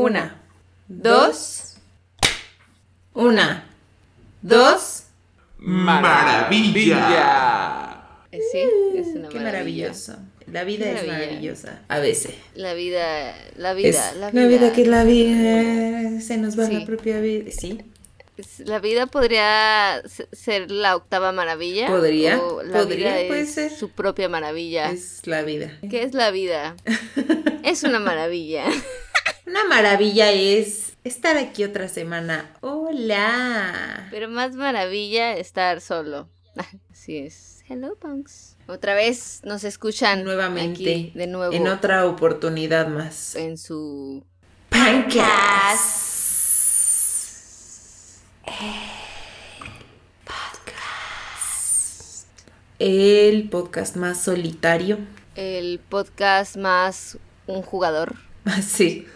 Una, dos, una, dos. Maravilla. Eh, Sí, es una Qué maravilla. maravilloso. La vida Qué es maravilla. maravillosa. A veces. La vida, la vida, Es la la vida. vida que la vida se nos va Sí. la propia vida. Sí. Es- La vida podría se- ser la octava maravilla. Podría, o la podría, vida puede es ser. su propia maravilla. Es la vida. ¿Qué es la vida? es una maravilla. Una maravilla es estar aquí otra semana. Hola. Pero más maravilla estar solo. Así es. Hello, punks. Otra vez nos escuchan Nuevamente. aquí de nuevo En otra oportunidad más. en su Pancas. El podcast más solitario. el podcast más un jugador. Sí.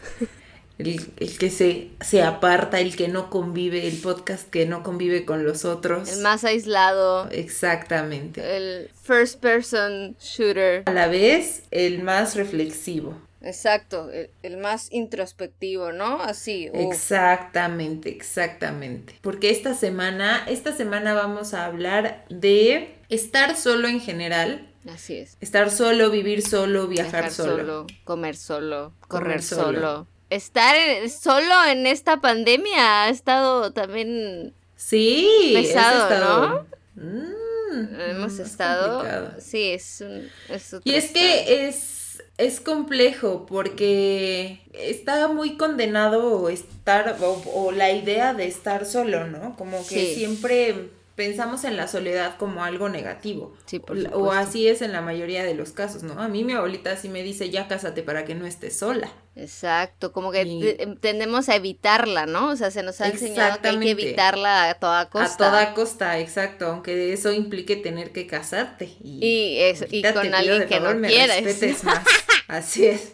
El, el que se, se aparta, el que no convive, el podcast que no convive con los otros. El más aislado. Exactamente. El first person shooter. A la vez, el más reflexivo. Exacto, el, el más introspectivo, ¿no? Así. Exactamente, exactamente. Porque esta semana, esta semana vamos a hablar de estar solo en general. Así es. Estar solo, vivir solo, viajar, solo. comer solo, Comer correr solo. solo. Estar en- solo en esta pandemia ha estado también. Sí. Pesado, estado- Mm, Hemos mm, es estado. complicado. Sí, es un. es Y es estado. que es, es complejo porque está muy condenado estar o, o la idea de estar solo, ¿no? Como que Sí. siempre pensamos en la soledad como algo negativo. Sí, por O- o supuesto. así es en la mayoría de los casos, ¿no? A mí mi abuelita sí me dice, ya cásate para que no estés sola. Exacto, como que Y- te- tendemos a evitarla, ¿no? O sea, se nos ha enseñado que hay que evitarla a toda costa. A toda costa, exacto, aunque eso implique tener que casarte. Y, Y eso- y con alguien que no favor me quieres. respetes más. Así es.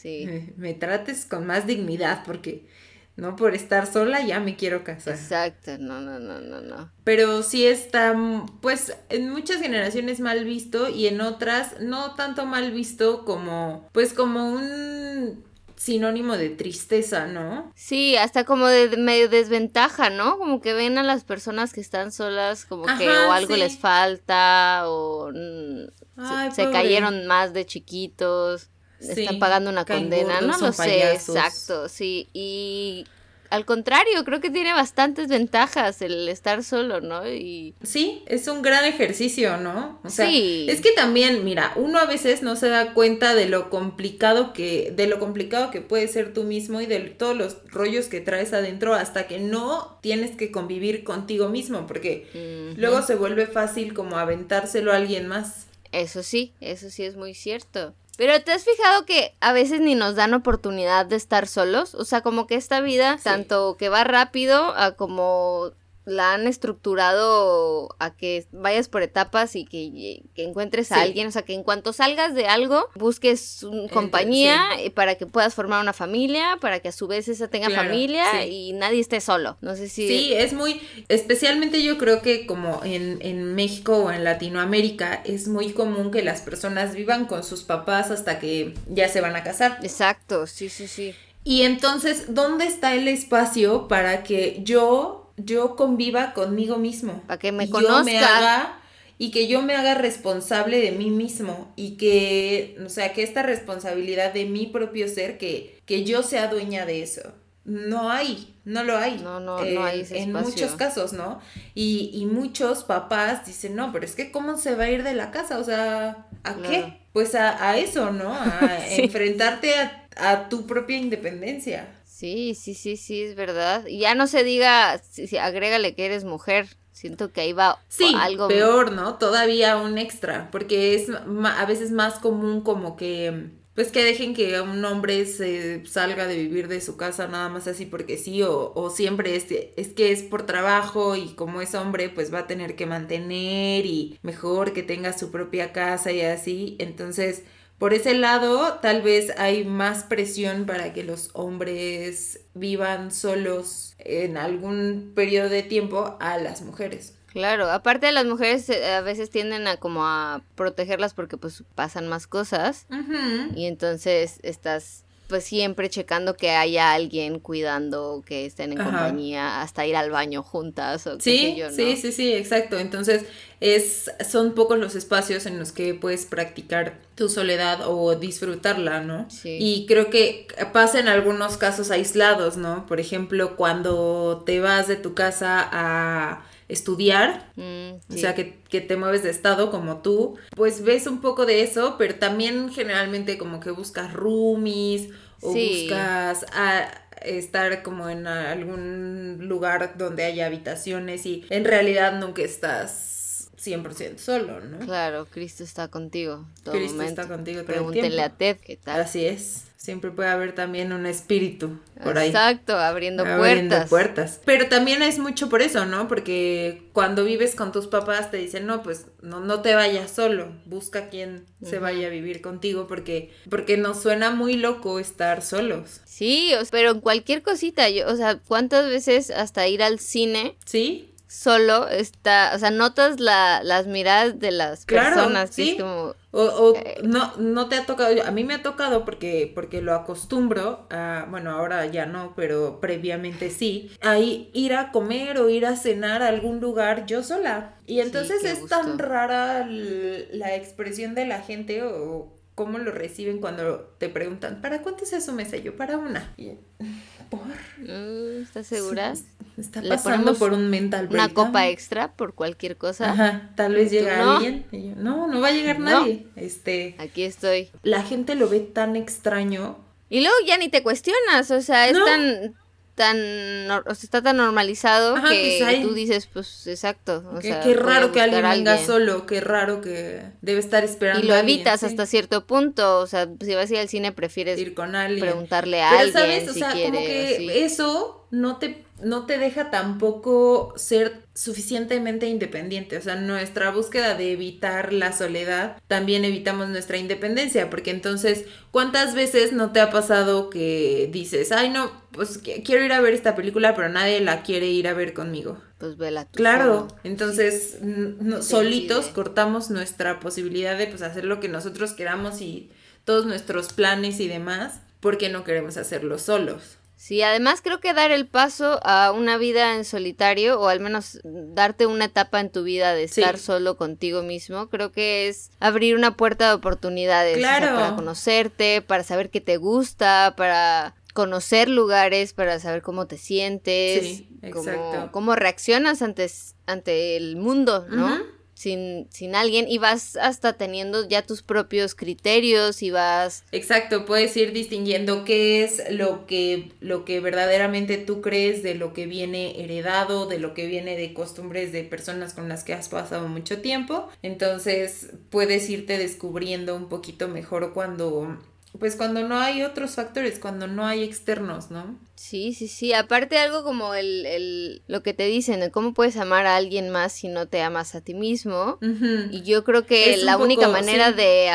Sí, Me, me trates con más dignidad porque no por estar sola ya me quiero casar. exacto, no, no, no, no, no. Pero sí está, pues en muchas generaciones mal visto y en otras no tanto mal visto como, pues como un sinónimo de tristeza, ¿no? Sí, hasta como de medio desventaja, ¿no? Como que ven a las personas que están solas como que o algo sí. les falta o se- cayeron más de chiquitos, Sí, están pagando una condena, no lo sé, exacto, sí, y al contrario, creo que tiene bastantes ventajas el estar solo, ¿no? Y Sí, es un gran ejercicio, ¿no? O sea, Sí. es que también, mira, uno a veces no se da cuenta de lo complicado que, de lo complicado que puede ser tú mismo y de todos los rollos que traes adentro hasta que no tienes que convivir contigo mismo, porque luego se vuelve fácil como aventárselo a alguien más. Eso sí, eso sí es muy cierto. Pero ¿te has fijado que a veces ni nos dan oportunidad de estar solos? O sea, como que esta vida, Sí. tanto que va rápido a como la han estructurado a que vayas por etapas y que, que encuentres a alguien, o sea, que en cuanto salgas de algo, busques una compañía para que puedas formar una familia, para que a su vez esa tenga Claro, familia sí. y nadie esté solo. No sé si... Sí, es muy, especialmente yo creo que como en, en México o en Latinoamérica es muy común que las personas vivan con sus papás hasta que ya se van a casar. Exacto, sí, sí, sí. Y entonces, ¿dónde está el espacio para que yo, yo conviva conmigo mismo? Para que me Y yo conozca. me haga, y que yo me haga responsable de mí mismo. Y que, o sea, que esta responsabilidad de mi propio ser, que, que yo sea dueña de eso. No hay, no lo hay. No, no, no hay ese En espacio. muchos casos, ¿no? Y, y muchos papás dicen, no, pero es que ¿cómo se va a ir de la casa? O sea, ¿a Claro. qué? Pues a, a eso, ¿no? A Sí. enfrentarte a, a tu propia independencia. Sí, sí, sí, sí, es verdad. Y ya no se diga, si, si, agrégale que eres mujer. Siento que ahí va Sí, algo. peor, ¿no? Todavía un extra, porque es a veces más común como que, pues que dejen que un hombre se salga de vivir de su casa nada más así porque sí, o, o siempre es, es que es por trabajo y como es hombre, pues va a tener que mantener y mejor que tenga su propia casa y así. Entonces, por ese lado, tal vez hay más presión para que los hombres vivan solos en algún periodo de tiempo a las mujeres. Claro, aparte de las mujeres eh, a veces tienden a como a protegerlas porque pues pasan más cosas y entonces estás pues siempre checando que haya alguien cuidando, que estén en compañía, hasta ir al baño juntas o sí, qué sé yo, ¿no? Sí, sí, sí, exacto. Entonces, es, son pocos los espacios en los que puedes practicar tu soledad o disfrutarla, ¿no? Sí. Y creo que pasa en algunos casos aislados, ¿no? Por ejemplo, cuando te vas de tu casa a estudiar, mm, o sea, que, te mueves de estado como tú, pues ves un poco de eso, pero también generalmente como que buscas roomies o buscas a estar como en algún lugar donde haya habitaciones y en realidad nunca estás 100% solo, ¿no? Claro, Cristo está contigo. Cristo está contigo. Pregúntenle a Ted qué tal. Así es. Siempre puede haber también un espíritu por ahí. Exacto, abriendo, abriendo puertas. puertas. Pero también es mucho por eso, ¿no? Porque cuando vives con tus papás te dicen, no, pues no, no te vayas solo, busca quien se vaya a vivir contigo porque, porque nos suena muy loco estar solos. Sí, pero en cualquier cosita, yo, o sea, ¿cuántas veces hasta ir al cine? Sí solo está, o sea, notas la, las miradas de las personas, ¿sí? como... O, eh, no, no te ha tocado, a mí me ha tocado porque, porque lo acostumbro, a, bueno, ahora ya no, pero previamente sí, a ir a comer o ir a cenar a algún lugar yo sola. Y entonces es tan rara la expresión de la gente o cómo lo reciben cuando te preguntan, ¿para cuánto es su mesa? Yo, para una. ¿Por? Mm, ¿Estás segura? Está pasando por un mental. Una copa extra por cualquier cosa. Ajá, tal vez llega alguien. no, no va a llegar nadie. Este. Aquí estoy. La gente lo ve tan extraño. Y luego ya ni te cuestionas, o sea, es tan tan o sea, está tan normalizado que, tú dices pues exacto o sea, qué raro que alguien venga solo qué raro que debe estar esperando y lo evitas hasta cierto punto o sea si vas a ir al cine prefieres ir con alguien preguntarle a alguien ¿sabes? O sea, como que eso no te no te deja tampoco ser suficientemente independiente. O sea, nuestra búsqueda de evitar la soledad, también evitamos nuestra independencia, porque entonces, ¿cuántas veces no te ha pasado que dices, ay no, pues quiero ir a ver esta película, pero nadie la quiere ir a ver conmigo? Pues vela tú. Claro, entonces solitos cortamos nuestra posibilidad de pues hacer lo que nosotros queramos y todos nuestros planes y demás, porque no queremos hacerlo solos. Sí, además creo que dar el paso a una vida en solitario o al menos darte una etapa en tu vida de estar solo contigo mismo, creo que es abrir una puerta de oportunidades claro. para conocerte, para saber qué te gusta, para conocer lugares, para saber cómo te sientes, cómo, cómo, reaccionas ante, ante el mundo, ¿no? Sin, sin alguien y vas hasta teniendo ya tus propios criterios y vas... Exacto, puedes ir distinguiendo qué es lo que, lo que verdaderamente tú crees de lo que viene heredado, de lo que viene de costumbres de personas con las que has pasado mucho tiempo. Entonces puedes irte descubriendo un poquito mejor cuando pues cuando no hay otros factores, cuando no hay externos, ¿no? Sí, sí, sí. Aparte algo como el, el lo que te dicen, cómo puedes amar a alguien más si no te amas a ti mismo. Y yo creo que la única manera de,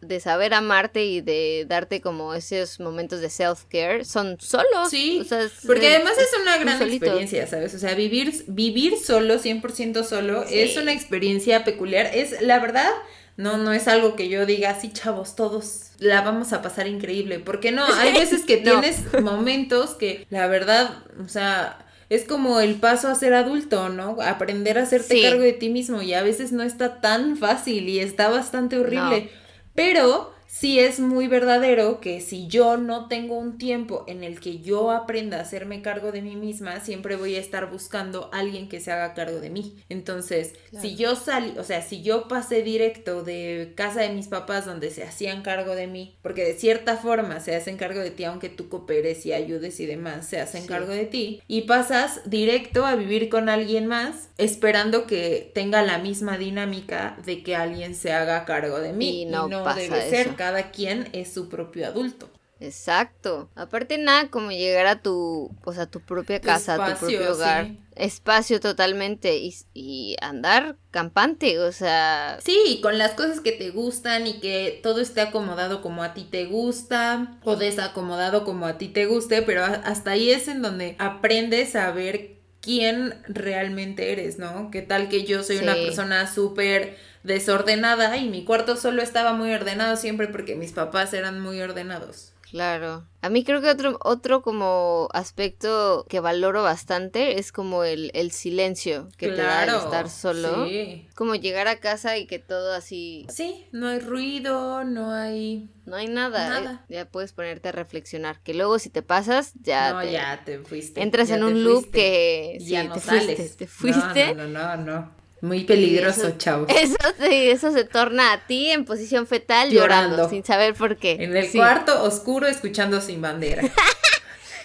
de, saber amarte y de darte como esos momentos de self-care son solos. Sí, porque además es una gran experiencia, ¿sabes? O sea, vivir, vivir solo, 100% solo, es una experiencia peculiar. Es, la verdad, no, no es algo que yo diga, sí, chavos, todos la vamos a pasar increíble. Porque no, hay veces que tienes momentos que la verdad, o sea, es como el paso a ser adulto, ¿no? Aprender a hacerte cargo de ti mismo y a veces no está tan fácil y está bastante horrible. Pero sí es muy verdadero que si yo no tengo un tiempo en el que yo aprenda a hacerme cargo de mí misma, siempre voy a estar buscando a alguien que se haga cargo de mí. Entonces, si yo salí, o sea, si yo pasé directo de casa de mis papás donde se hacían cargo de mí, porque de cierta forma se hacen cargo de ti, aunque tú cooperes y ayudes y demás, se hacen cargo de ti, y pasas directo a vivir con alguien más, esperando que tenga la misma dinámica de que alguien se haga cargo de mí. Y no, debe ser cada quien es su propio adulto. Exacto. Aparte nada como llegar a tu, pues a tu propia casa, a tu propio hogar. Espacio totalmente y, y, andar campante, o sea... Sí, con las cosas que te gustan y que todo esté acomodado como a ti te gusta o desacomodado como a ti te guste, pero hasta ahí es en donde aprendes a ver quién realmente eres, ¿no? ¿Qué tal que yo soy una persona súper desordenada y mi cuarto solo estaba muy ordenado siempre porque mis papás eran muy ordenados. Claro. A mí creo que otro, otro como aspecto que valoro bastante es como el, el silencio que te da el estar solo. Sí. Como llegar a casa y que todo así. Sí, no hay ruido, no hay. No hay nada. Ya puedes ponerte a reflexionar. Que luego si te pasas, ya. No, ya te fuiste. Entras en un loop que. Ya no te sales. te fuiste. no, no, no. no. Muy peligroso, chao. Eso, eso se torna a ti en posición fetal llorando, sin saber por qué. En el cuarto oscuro escuchando sin bandera.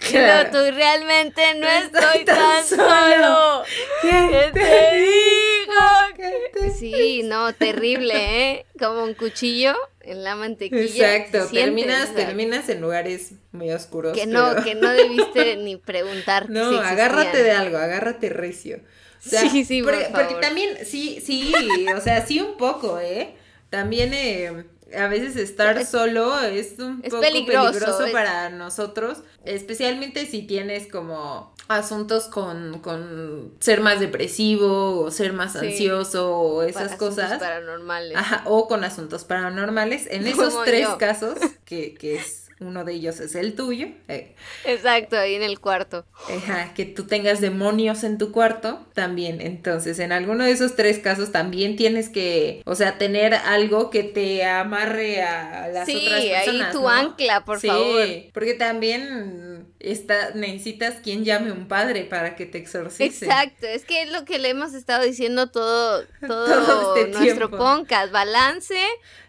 Pero tú realmente no estoy tan solo. ¿Qué, te digo? Sí, no, terrible, ¿eh? Como un cuchillo en la mantequilla. Exacto, terminas, terminas en lugares muy oscuros. Que no, que no debiste ni preguntar. No, agárrate de algo, agárrate recio sí, sí, porque, porque, también, sí, sí, o sea, sí un poco, ¿eh? También eh, a veces estar solo es un poco peligroso, para nosotros, especialmente si tienes como asuntos con, con ser más depresivo o ser más ansioso o esas cosas. paranormales. Ajá, o con asuntos paranormales. En esos tres casos, que, que es uno de ellos es el tuyo. Eh. Exacto, ahí en el cuarto. que tú tengas demonios en tu cuarto también. Entonces, en alguno de esos tres casos también tienes que, o sea, tener algo que te amarre a las otras personas. Sí, ahí tu ancla, por favor. Porque también está, necesitas quien llame un padre para que te exorcice. Exacto, es que es lo que le hemos estado diciendo todo, todo, este nuestro podcast, balance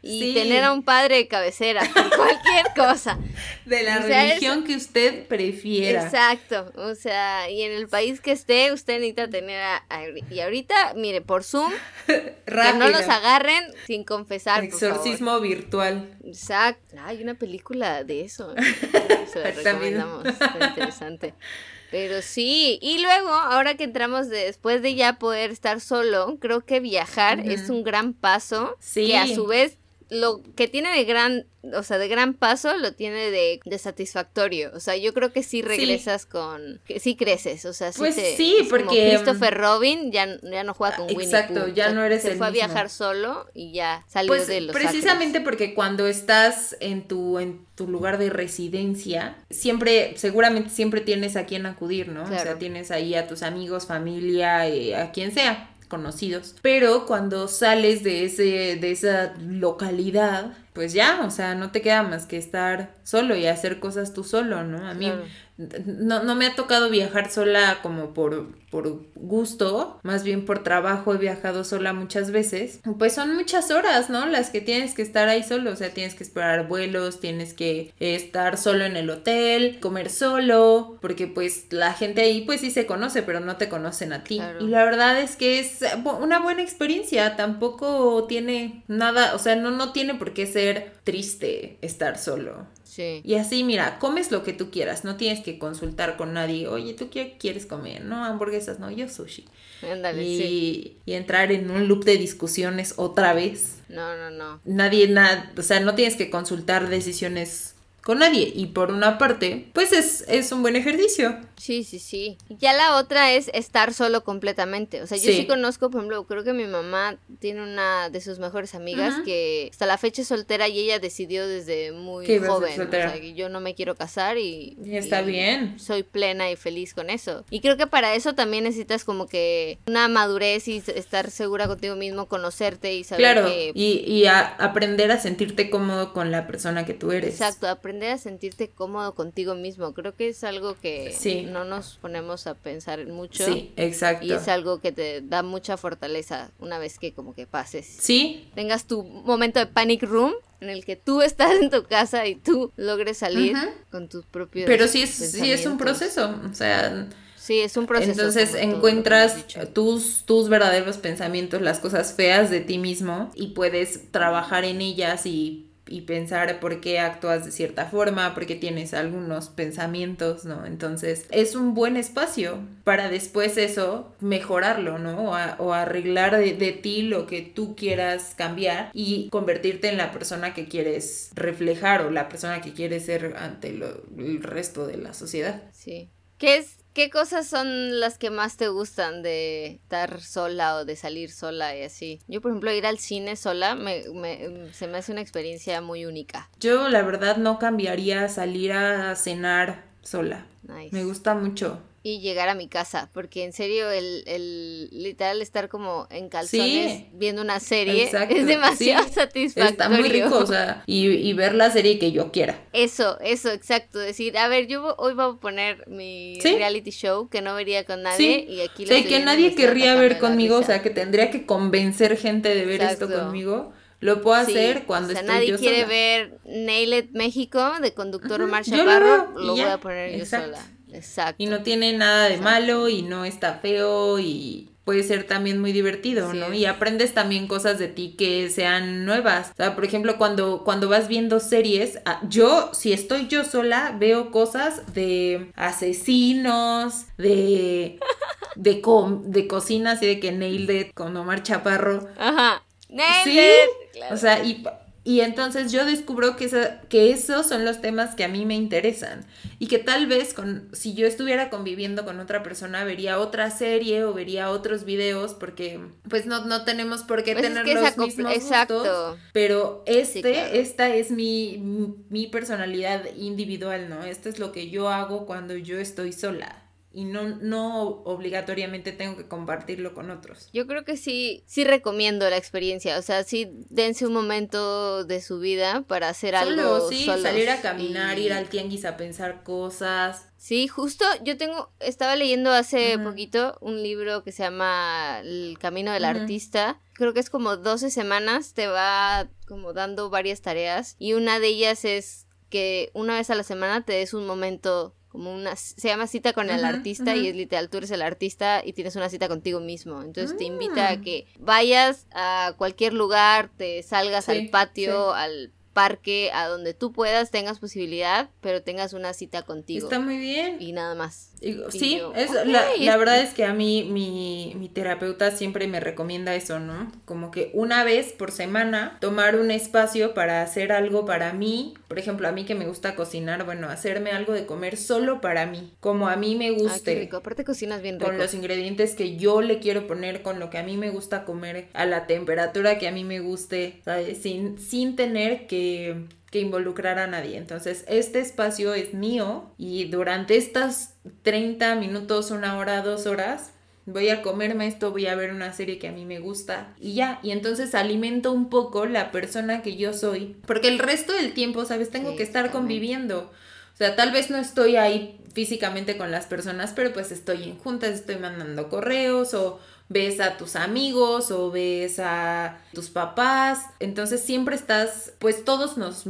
y tener a un padre de cabecera, cualquier cosa. De la religión que usted prefiera. Exacto, o sea, y en el país que esté, usted necesita tener a, y ahorita, mire, por Zoom, que no los agarren sin confesar. Exorcismo virtual. Exacto, hay una película de eso. Se la recomendamos, está interesante. Pero sí, y luego, ahora que entramos después de ya poder estar solo, creo que viajar es un gran paso sí. que a su vez lo que tiene de gran, o sea, de gran paso lo tiene de, de satisfactorio. O sea, yo creo que sí regresas con, que sí creces, o sea, sí pues sí, porque como Christopher Robin ya, ya no juega con Winnie Exacto, ya no eres se fue a viajar solo y ya salió pues, de los precisamente porque cuando estás en tu en tu lugar de residencia, siempre seguramente siempre tienes a quien acudir, ¿no? O sea, tienes ahí a tus amigos, familia, eh, a quien sea conocidos. Pero cuando sales de ese, de esa localidad, pues ya, o sea, no te queda más que estar solo y hacer cosas tú solo, ¿no? A mí no, no me ha tocado viajar sola como por, por gusto, más bien por trabajo he viajado sola muchas veces. Pues son muchas horas, ¿no? Las que tienes que estar ahí solo, o sea, tienes que esperar vuelos, tienes que estar solo en el hotel, comer solo, porque pues la gente ahí pues sí se conoce, pero no te conocen a ti. Y la verdad es que es una buena experiencia, tampoco tiene nada, o sea, no, no tiene por qué ser triste estar solo. Y así, mira, comes lo que tú quieras, no tienes que consultar con nadie, oye, ¿tú qué quieres comer? No, hamburguesas, no, yo sushi. y, y entrar en un loop de discusiones otra vez. No, no, no. Nadie, nada, o sea, no tienes que consultar decisiones con nadie. Y por una parte, pues es, es un buen ejercicio. Sí, sí, sí. Ya la otra es estar solo completamente. O sea, yo sí, conozco, por ejemplo, creo que mi mamá tiene una de sus mejores amigas que hasta la fecha es soltera y ella decidió desde muy joven. O sea, que yo no me quiero casar y, y está bien. Soy plena y feliz con eso. Y creo que para eso también necesitas como que una madurez y estar segura contigo mismo, conocerte y saber claro, y, y aprender a sentirte cómodo con la persona que tú eres. Exacto, aprender a sentirte cómodo contigo mismo. Creo que es algo que sí no nos ponemos a pensar mucho. Sí, exacto. Y es algo que te da mucha fortaleza una vez que como que pases. Sí. Tengas tu momento de panic room en el que tú estás en tu casa y tú logres salir con tus propios Pero sí es, sí es un proceso, o sea... Sí, es un proceso. Entonces encuentras tus, tus verdaderos pensamientos, las cosas feas de ti mismo y puedes trabajar en ellas y y pensar por qué actúas de cierta forma, por qué tienes algunos pensamientos, ¿no? Entonces es un buen espacio para después eso mejorarlo, ¿no? O, arreglar de, ti lo que tú quieras cambiar y convertirte en la persona que quieres reflejar o la persona que quieres ser ante el resto de la sociedad. Sí. ¿Qué es ¿Qué cosas son las que más te gustan de estar sola o de salir sola y así? Yo, por ejemplo, ir al cine sola me, se me hace una experiencia muy única. Yo, la verdad, no cambiaría salir a cenar sola. Me gusta mucho y llegar a mi casa, porque en serio el, el literal estar como en calzones viendo una serie es demasiado satisfactorio. Está muy rico, o sea, y, y, ver la serie que yo quiera. Eso, eso, exacto, decir, a ver, yo hoy voy a poner mi reality show que no vería con nadie y aquí lo que nadie querría ver conmigo, o sea, que tendría que convencer gente de ver esto conmigo. Lo puedo hacer cuando o sea, nadie quiere ver Nailed México de conductor Omar Chaparro, lo, voy a poner yo sola. Exacto. Y no tiene nada de malo y no está feo y puede ser también muy divertido, ¿no? Y aprendes también cosas de ti que sean nuevas. O sea, por ejemplo, cuando, cuando vas viendo series, ah, yo, si estoy yo sola, veo cosas de asesinos, de, de, de cocina, así de que Nailed It con Omar Chaparro. Ajá. Nailed sí, O sea, y y entonces yo descubro que, que esos son los temas que a mí me interesan. Y que tal vez con, si yo estuviera conviviendo con otra persona, vería otra serie o vería otros videos, porque pues no, no tenemos por qué pues tener los mismos Exacto. pero este, esta es mi, mi personalidad individual, ¿no? Esto es lo que yo hago cuando yo estoy sola y no, no obligatoriamente tengo que compartirlo con otros. Yo creo que sí, sí recomiendo la experiencia, o sea, sí dense un momento de su vida para hacer algo. Sí, salir a caminar, ir al tianguis a pensar cosas. Sí, justo yo tengo, estaba leyendo hace poquito un libro que se llama El Camino del Artista. Creo que es como 12 semanas, te va como dando varias tareas y una de ellas es que una vez a la semana te des un momento como una, se llama cita con el artista y es literal, tú eres el artista y tienes una cita contigo mismo. Entonces te invita a mm. que vayas a cualquier lugar, te salgas al patio, al parque, a donde tú puedas, tengas posibilidad, pero tengas una cita contigo. Está muy bien. Y nada más. Sí, es, la, verdad es que a mí mi, mi, terapeuta siempre me recomienda eso, ¿no? Como que una vez por semana tomar un espacio para hacer algo para mí. Por ejemplo, a mí que me gusta cocinar, bueno, hacerme algo de comer solo para mí, como a mí me guste. Ay, rico. Aparte cocinas bien rico. Con los ingredientes que yo le quiero poner, con lo que a mí me gusta comer, a la temperatura que a mí me guste, ¿sabes? Sin, sin tener que que, involucrar a nadie. Entonces, este espacio es mío y durante estas 30 minutos, una hora, dos horas, voy a comerme esto, voy a ver una serie que a mí me gusta y ya, y entonces alimento un poco la persona que yo soy, porque el resto del tiempo, ¿sabes? Tengo que estar conviviendo. O sea, tal vez no estoy ahí físicamente con las personas, pero pues estoy en juntas, estoy mandando correos o ves a tus amigos o ves a tus papás. Entonces siempre estás, pues todos nos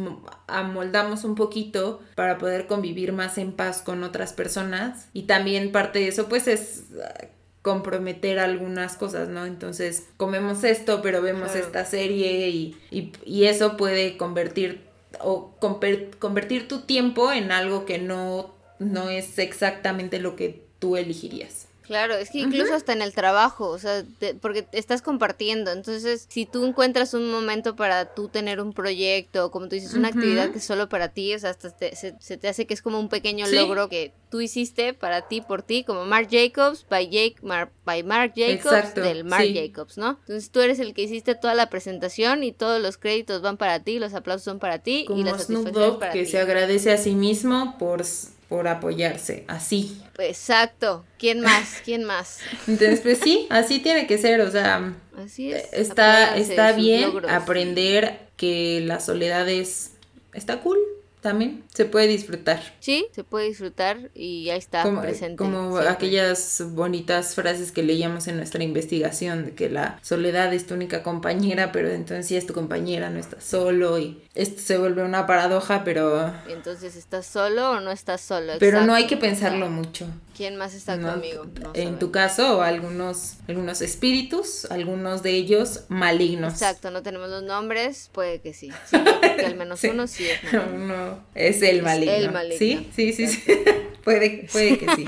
amoldamos un poquito para poder convivir más en paz con otras personas. Y también parte de eso pues es ah, comprometer algunas cosas, ¿no? Entonces comemos esto, pero vemos esta serie y, y, eso puede convertir o convertir tu tiempo en algo que no, no es exactamente lo que tú elegirías. Claro, es que incluso hasta en el trabajo, o sea, porque estás compartiendo, entonces si tú encuentras un momento para tú tener un proyecto, como tú dices, una actividad que es solo para ti, o sea, hasta se, te hace que es como un pequeño logro que tú hiciste para ti, por ti, como Mark Jacobs, by, Jake, by Mark Jacobs, del Mark Jacobs, ¿no? Entonces tú eres el que hiciste toda la presentación y todos los créditos van para ti, los aplausos son para ti y la satisfacción para que se agradece a sí mismo por por apoyarse, así. Exacto. ¿Quién más? ¿Quién más? Entonces, pues sí, así tiene que ser, o sea, así es. Está, está bien aprender que la soledad es, está cool, también se puede disfrutar. Sí, se puede disfrutar y ya está como, presente. Como aquellas bonitas frases que leíamos en nuestra investigación, de que la soledad es tu única compañera, pero entonces si es tu compañera, no estás solo y esto se vuelve una paradoja, pero... Entonces, ¿estás solo o no estás solo? Pero no hay que pensarlo mucho. ¿Quién más está conmigo? en tu caso, algunos, algunos espíritus, algunos de ellos malignos. Exacto, no tenemos los nombres, puede que sí. sí porque al menos uno sí es Es el maligno. El maligno. Sí, sí, sí, sí. puede, puede que sí.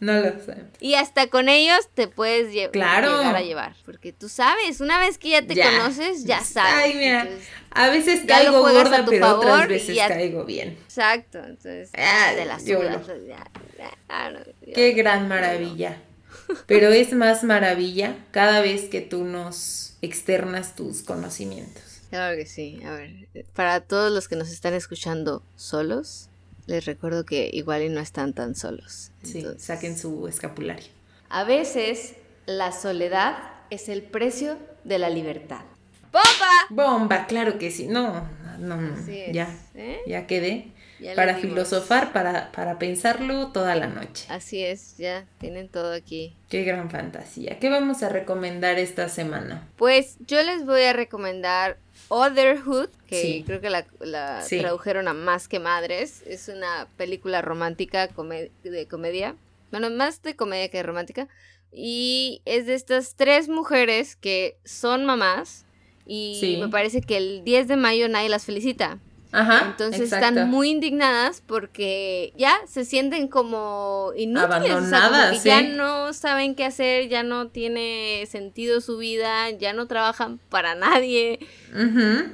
No lo sé. Y hasta con ellos te puedes llegar a llevar. Porque tú sabes, una vez que ya te conoces, ya sabes. Ay, mira. a veces caigo gorda, pero otras veces caigo bien. Exacto. Entonces, de las ah, Qué gran maravilla. Pero es más maravilla cada vez que tú nos externas tus conocimientos. Claro que sí. A ver, para todos los que nos están escuchando solos, les recuerdo que igual y no están tan solos. Sí, saquen su escapulario. A veces la soledad es el precio de la libertad. ¡Bomba! Bomba, claro que sí. No, no, ya, ¿eh? ya quedé. Para filosofar, para, para pensarlo toda la noche. Así es, ya tienen todo aquí. Qué gran fantasía. ¿Qué vamos a recomendar esta semana? Pues yo les voy a recomendar Otherhood, que creo que la, tradujeron a Más que Madres. Es una película romántica de comedia. Bueno, más de comedia que romántica. Y es de estas tres mujeres que son mamás. Y me parece que el 10 de mayo nadie las felicita. Ajá, Entonces están muy indignadas porque ya se sienten como inútiles. Abandonadas, Ya no saben qué hacer, ya no tiene sentido su vida, ya no trabajan para nadie.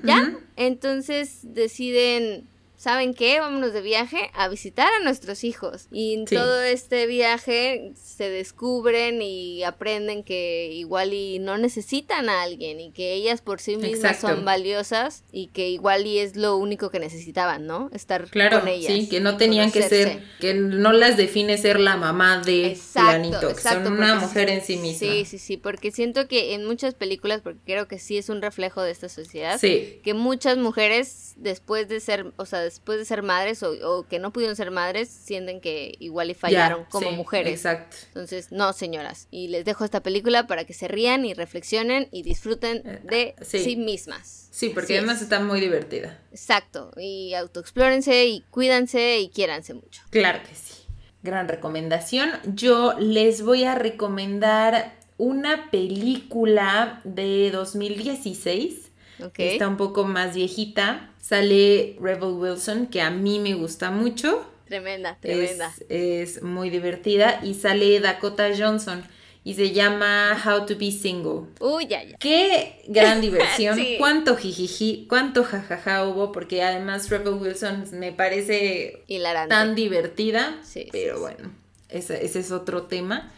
¿Ya? Entonces deciden ¿saben qué? Vámonos de viaje a visitar a nuestros hijos. Y en todo este viaje se descubren y aprenden que igual y no necesitan a alguien y que ellas por sí mismas son valiosas y que igual y es lo único que necesitaban, ¿no? Estar con ellas. Sí, que no tenían que ser, que no las define ser la mamá de exacto, que son una mujer en sí misma. Sí, sí, sí, porque siento que en muchas películas, porque creo que sí es un reflejo de esta sociedad, que muchas mujeres después de ser, o sea, después de ser madres o, que no pudieron ser madres, sienten que igual y fallaron como mujeres. Exacto. Entonces, no, señoras. Y les dejo esta película para que se rían y reflexionen y disfruten eh, de sí. mismas. Sí, porque además está muy divertida. Exacto. Y autoexplórense y cuídense y quiéranse mucho. Claro que sí. Gran recomendación. Yo les voy a recomendar una película de 2016. Okay. Está un poco más viejita Sale Rebel Wilson, que a mí me gusta mucho. Tremenda, tremenda. Es, muy divertida. Y sale Dakota Johnson. Y se llama How to Be Single. Uy, ya, ya. Qué gran diversión. Cuánto jijiji, cuánto jajaja hubo. Porque además Rebel Wilson me parece tan divertida. Sí, pero bueno. Ese, es otro tema.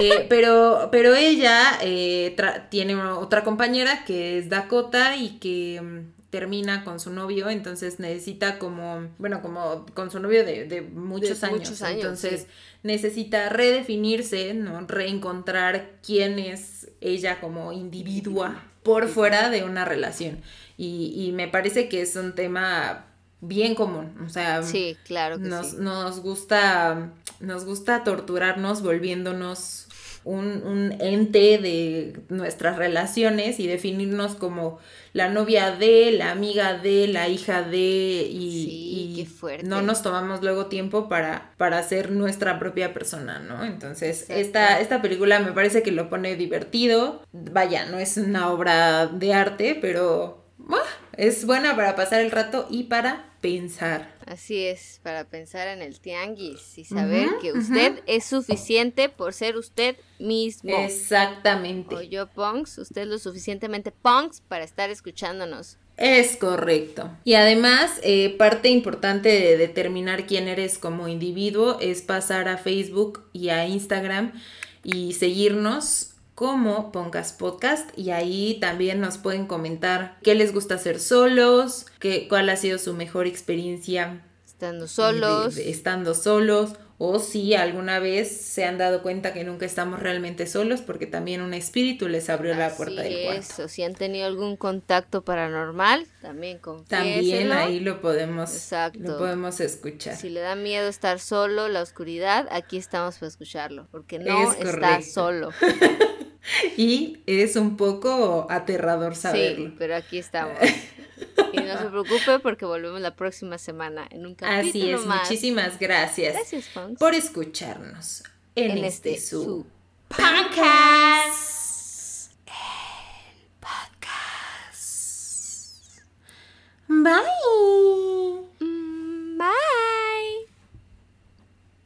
Eh, pero, pero ella eh, tiene otra compañera que es Dakota y que mm, termina con su novio, entonces necesita como, bueno, como con su novio de, muchos, años, entonces necesita redefinirse, ¿no? Reencontrar quién es ella como individua por fuera de una relación. Y, y me parece que es un tema bien común, o sea, sí, claro nos, nos gusta nos gusta torturarnos volviéndonos un, un, ente de nuestras relaciones y definirnos como la novia de, la amiga de, la hija de y, no nos tomamos luego tiempo para, para ser nuestra propia persona, ¿no? Entonces, esta, esta película me parece que lo pone divertido. Vaya, no es una obra de arte, pero es buena para pasar el rato y para pensar. Así es, para pensar en el tianguis y saber que usted es suficiente por ser usted mismo. Exactamente. O yo, Punks, usted es lo suficientemente Punks para estar escuchándonos. Es correcto. Y además, eh, parte importante de determinar quién eres como individuo es pasar a Facebook y a Instagram y seguirnos como Pongas Podcast y ahí también nos pueden comentar qué les gusta hacer solos, qué, cuál ha sido su mejor experiencia estando solos, estando solos o si alguna vez se han dado cuenta que nunca estamos realmente solos porque también un espíritu les abrió la puerta del cuarto. si han tenido algún contacto paranormal, también También ahí lo podemos lo podemos escuchar. Si le da miedo estar solo, la oscuridad, aquí estamos para escucharlo, porque no está solo. y es un poco aterrador saberlo. Sí, pero aquí estamos. Y no se preocupe porque volvemos la próxima semana en un capítulo Así es, muchísimas gracias, por escucharnos en, este, este, su podcast. El podcast. Bye.